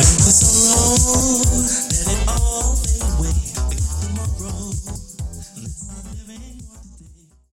When the sun